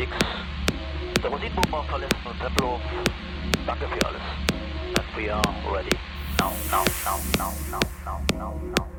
X. Der Musikbomber verlässt nun Tempelhof. Danke für alles. And we are ready. Now, now, now, now, now, now, now, now.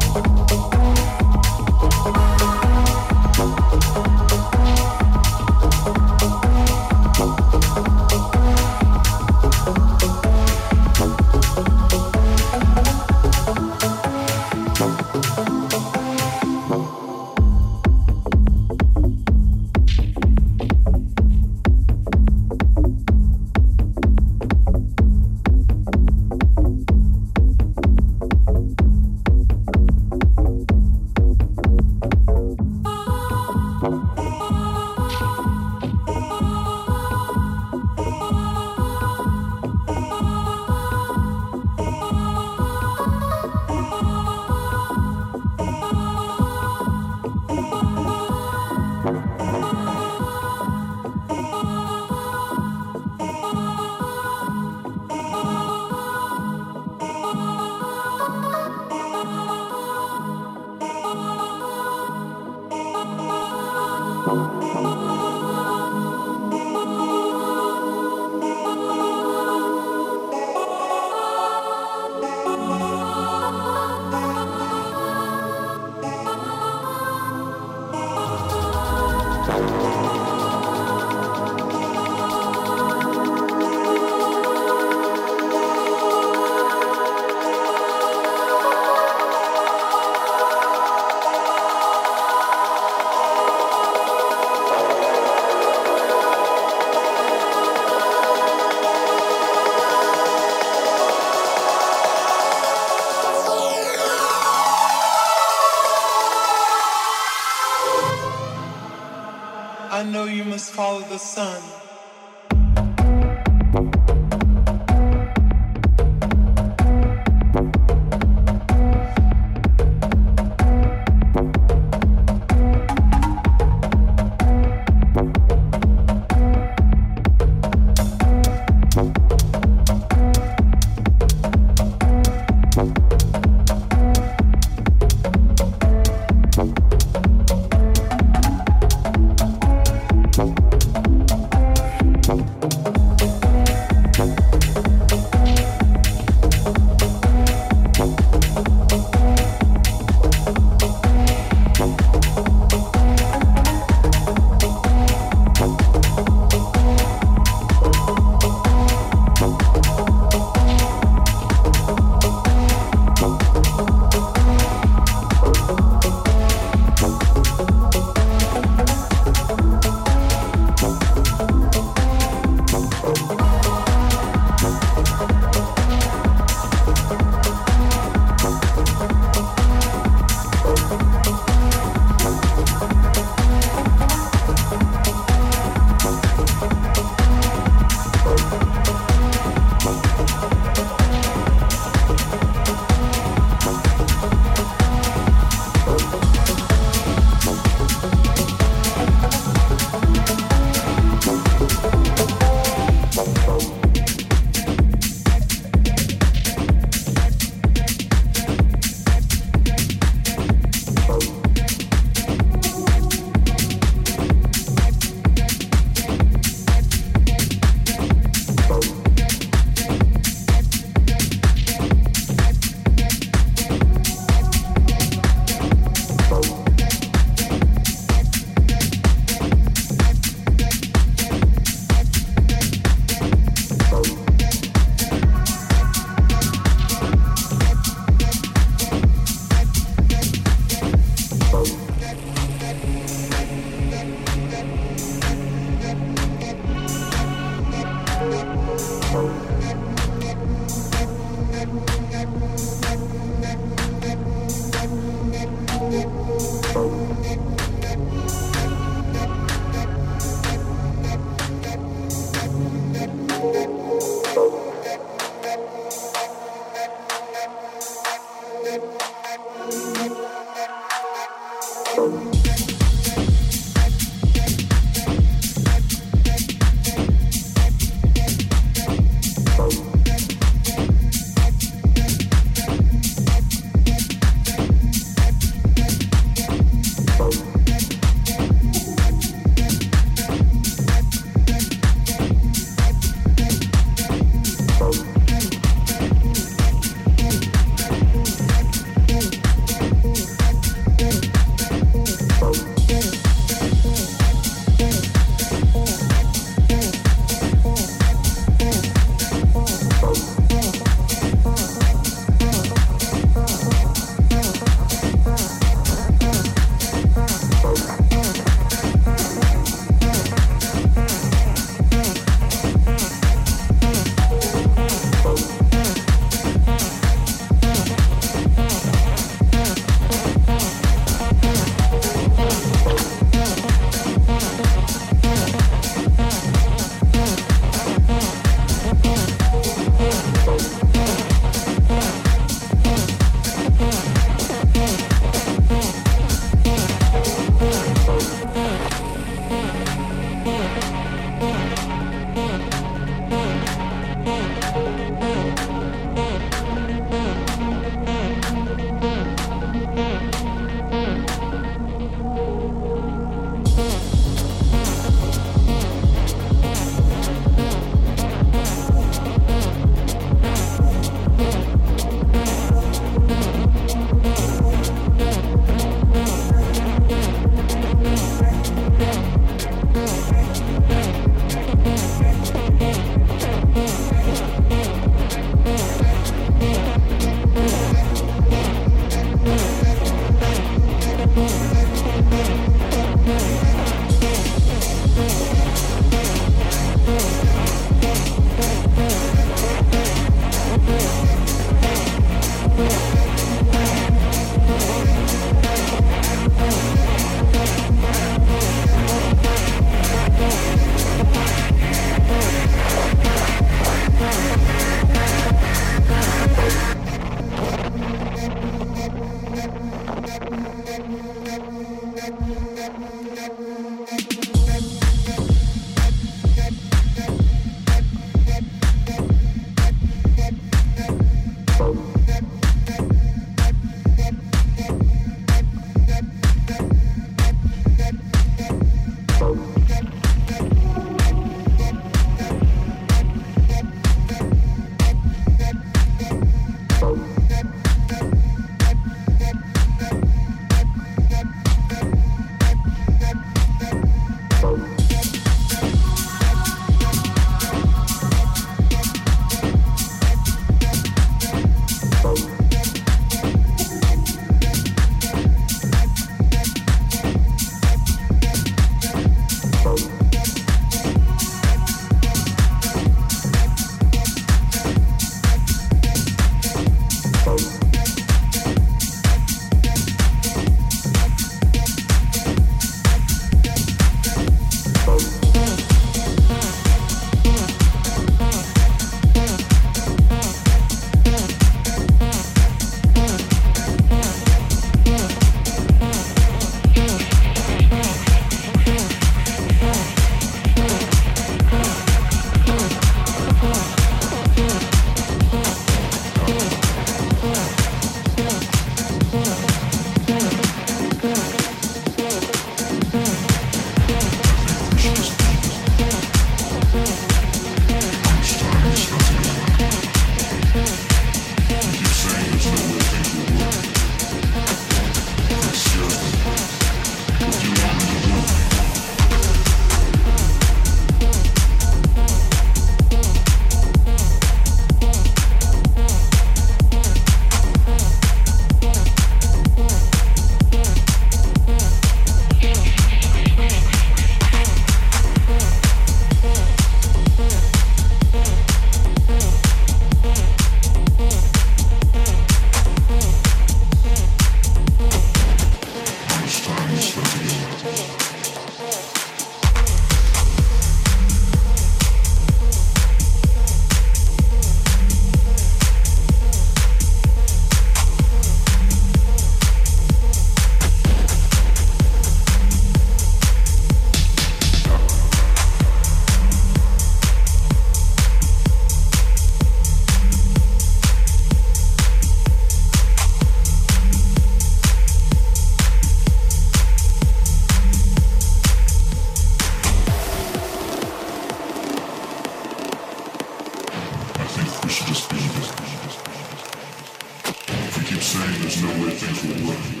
saying there's no way things will work.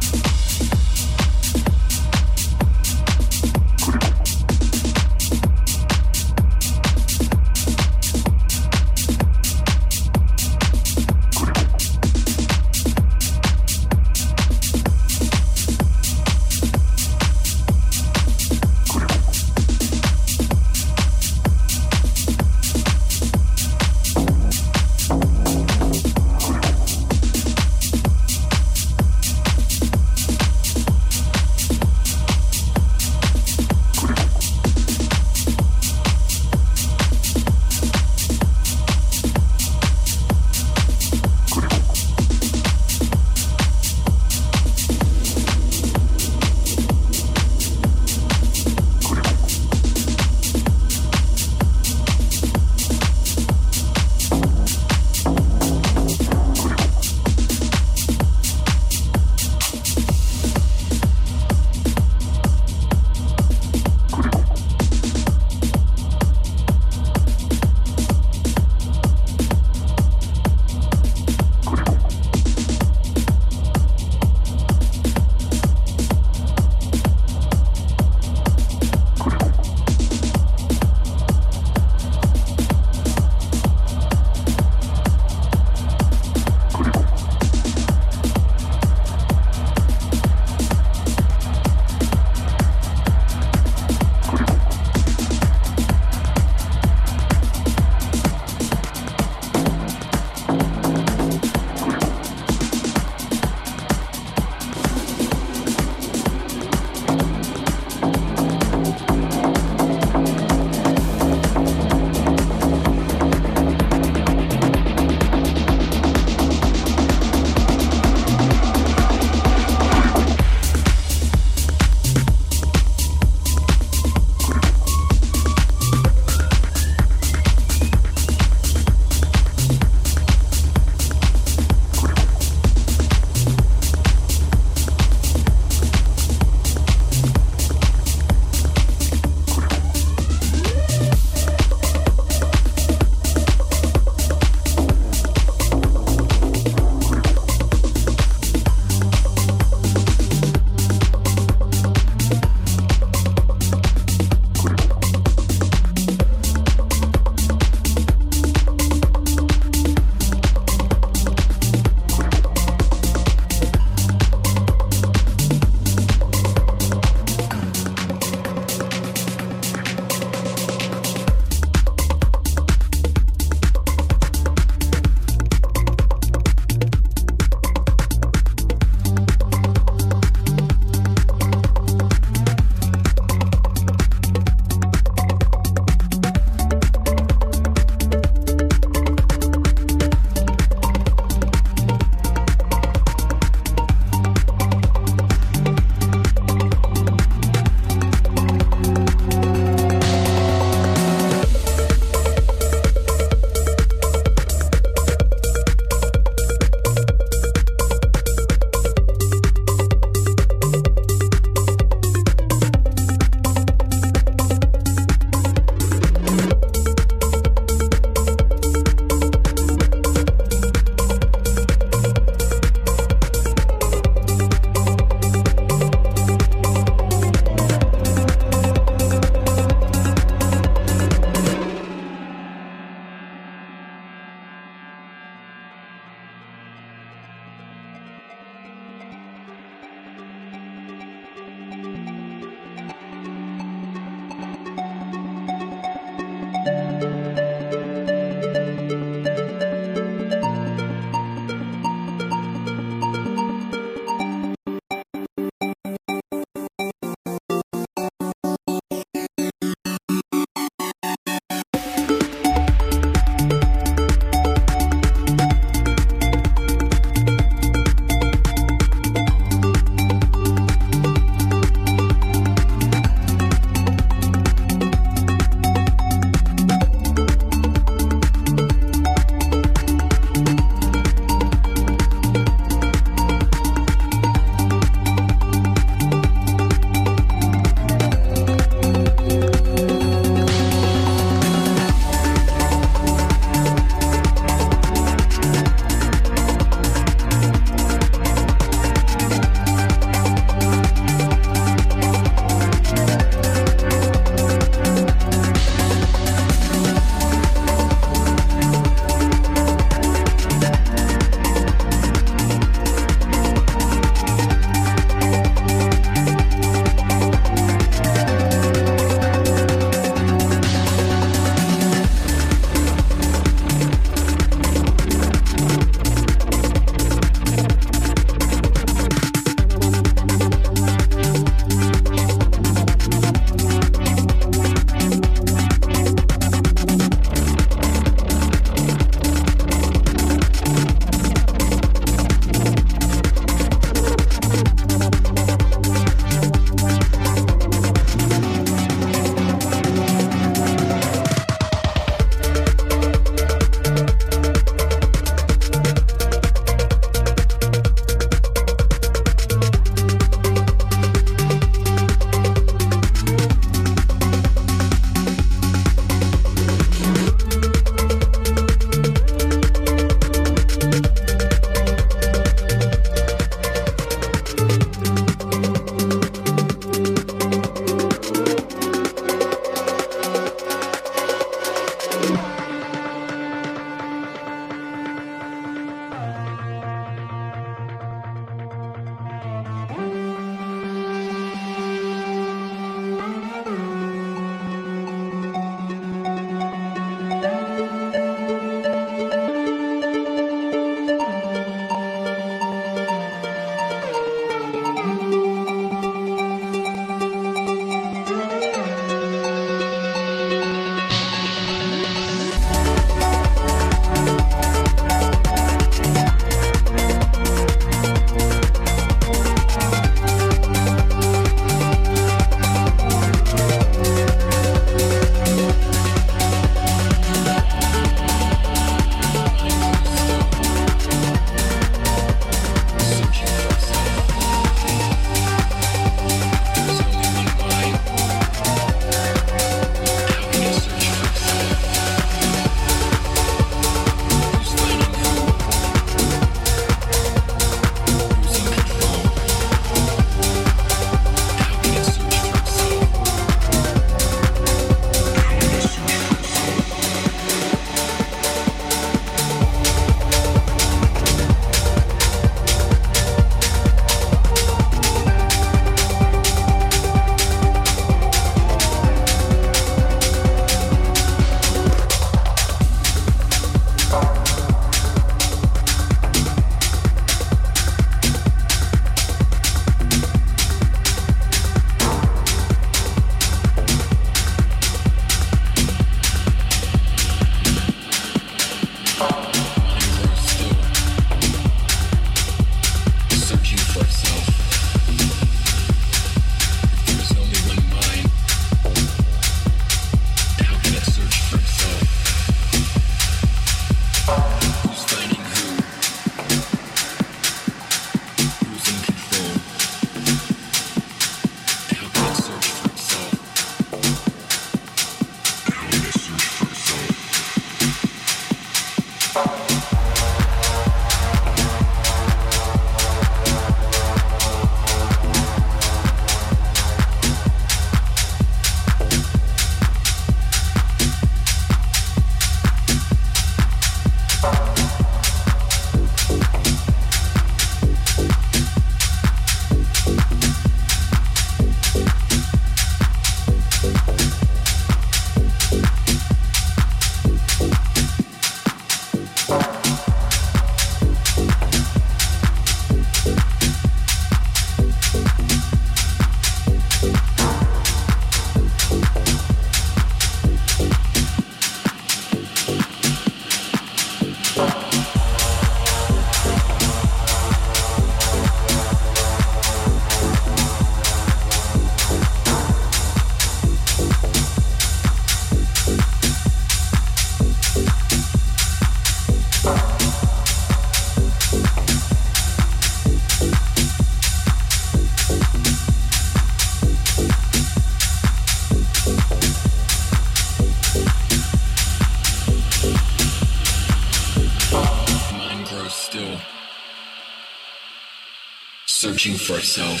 searching for itself.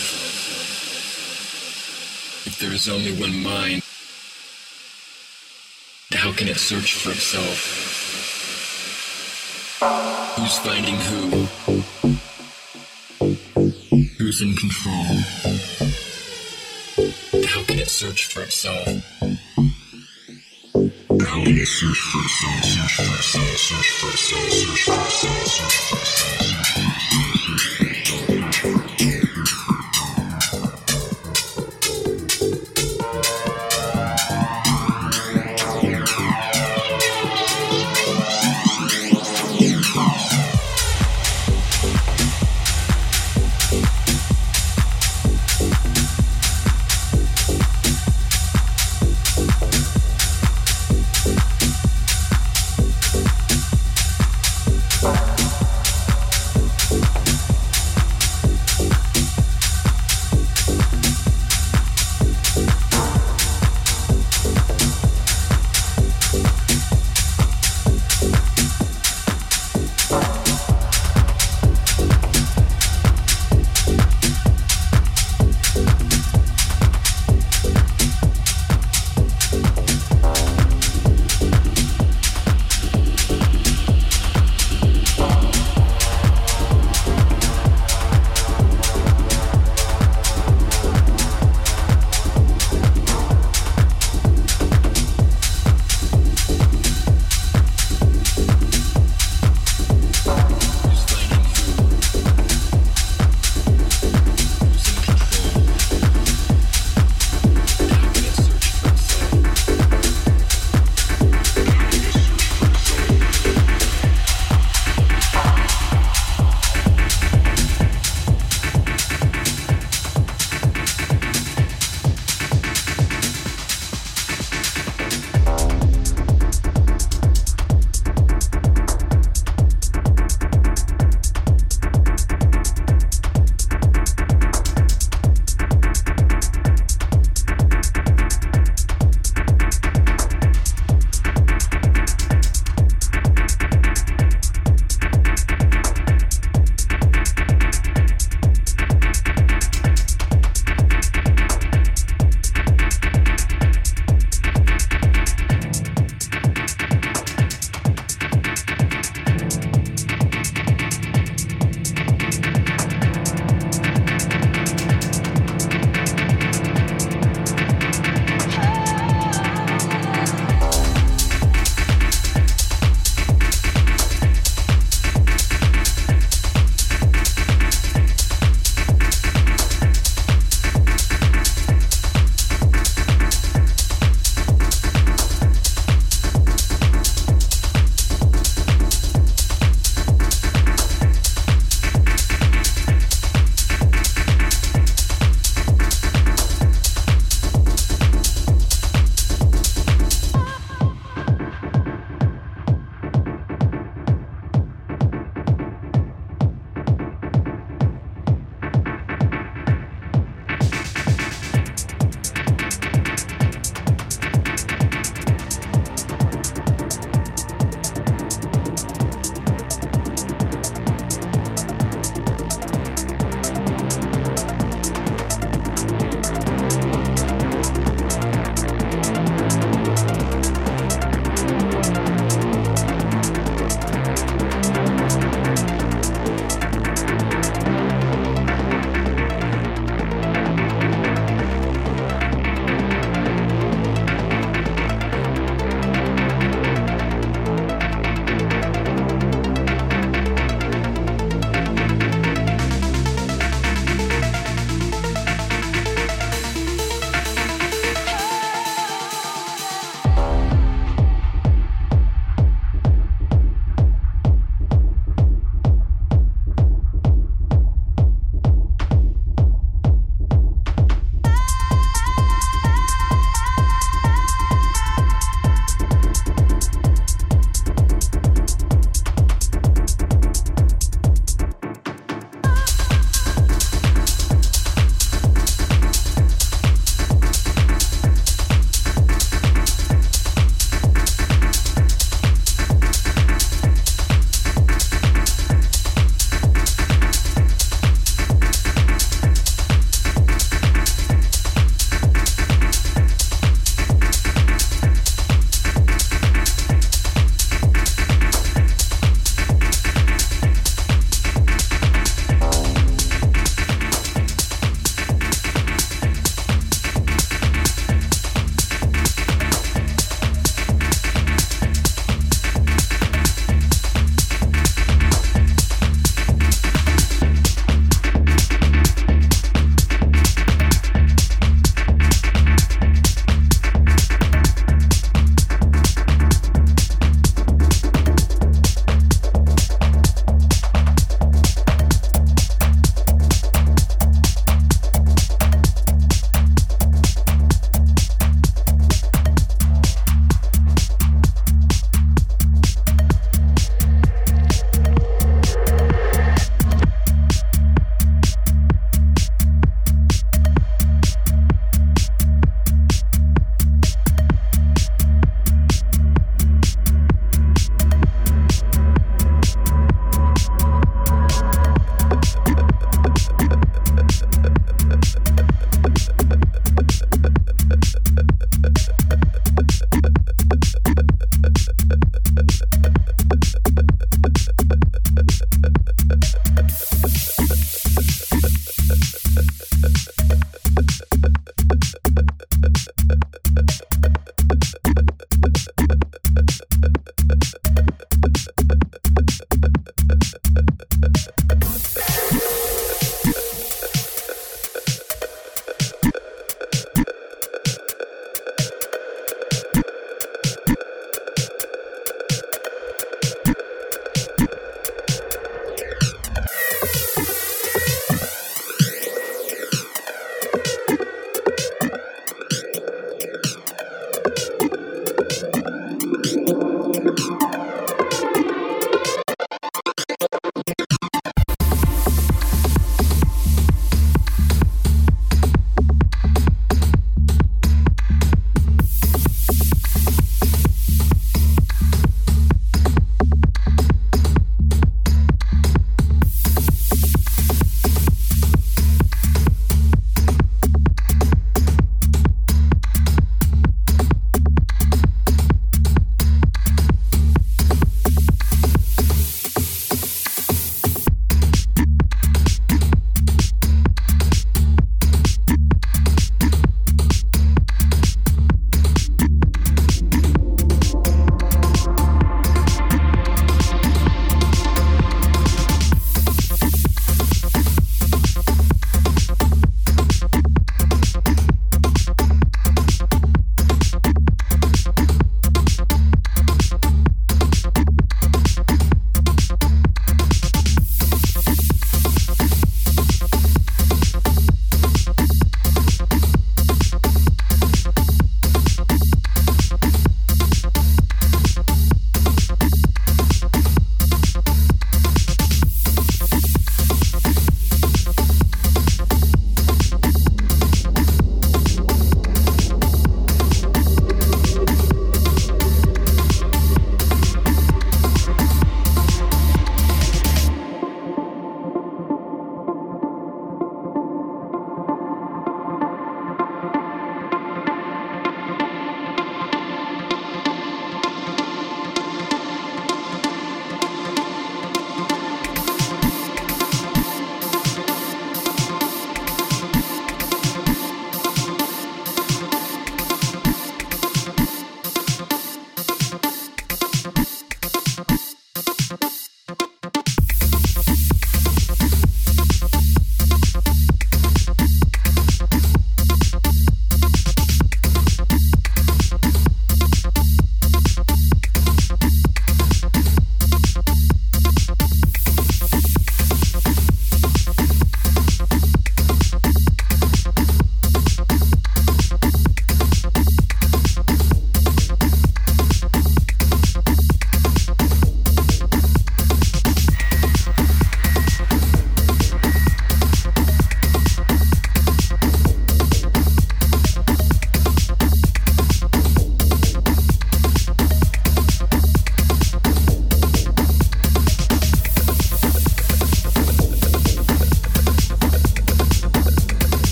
If there is only one mind, how can it search for itself? Who's finding who? Who's in control? How can it search for itself? How can it search for itself? Search for itself, search for itself, search for itself, search for itself,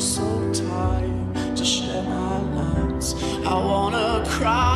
so tired to share my nights. I wanna cry